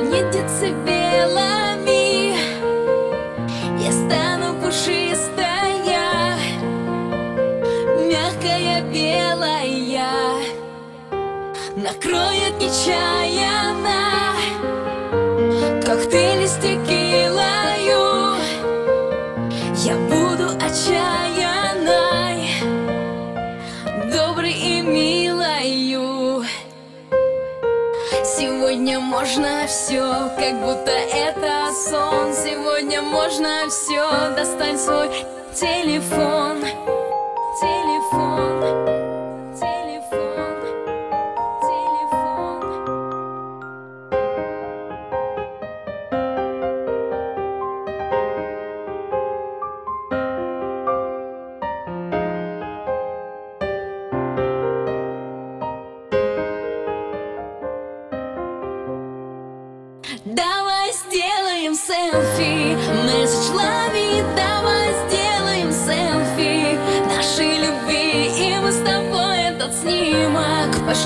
не децибелами. Я стану пушистая Мягкая белая. Накроет нечаянно Коктейли с текилою Я буду отчаянной Сегодня можно все, как будто это сон. Сегодня можно все, достань свой телефон. Телефон,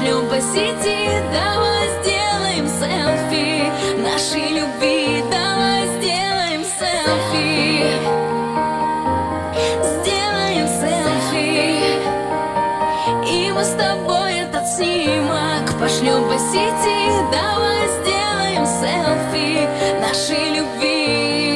Пошлем по сети Давай сделаем селфи. Нашей любви Давай сделаем селфи. Сделаем селфи. И мы с тобой этот снимок Пошлем. По сети Давай сделаем селфи. Нашей любви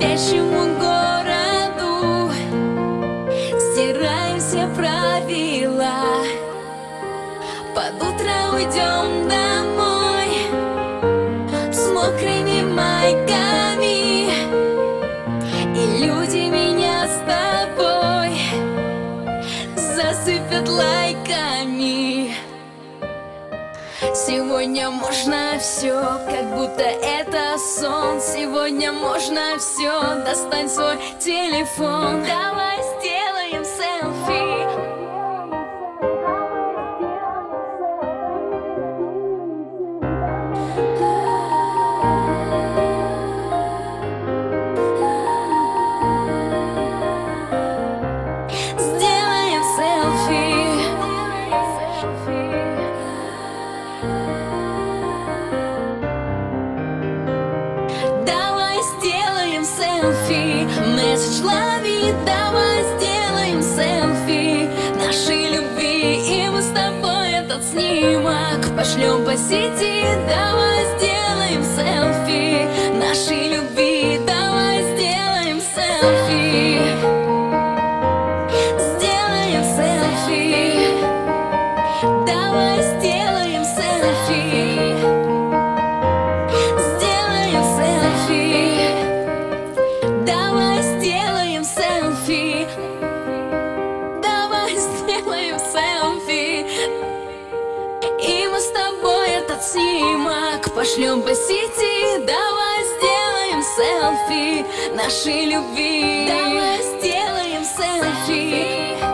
Спящему городу. Стираем все правила. Под утро уйдем домой. С мокрыми майками. И люди меня с тобой Засыпят лайками Сегодня можно все, как будто это сон. Сегодня можно все, достань свой телефон. Давай сделаем Месседж лови Давай сделаем селфи Нашей любви И мы с тобой этот снимок Пошлем по сети. Давай сделаем Пошлем по сети Давай сделаем селфи Нашей любви. Давай сделаем селфи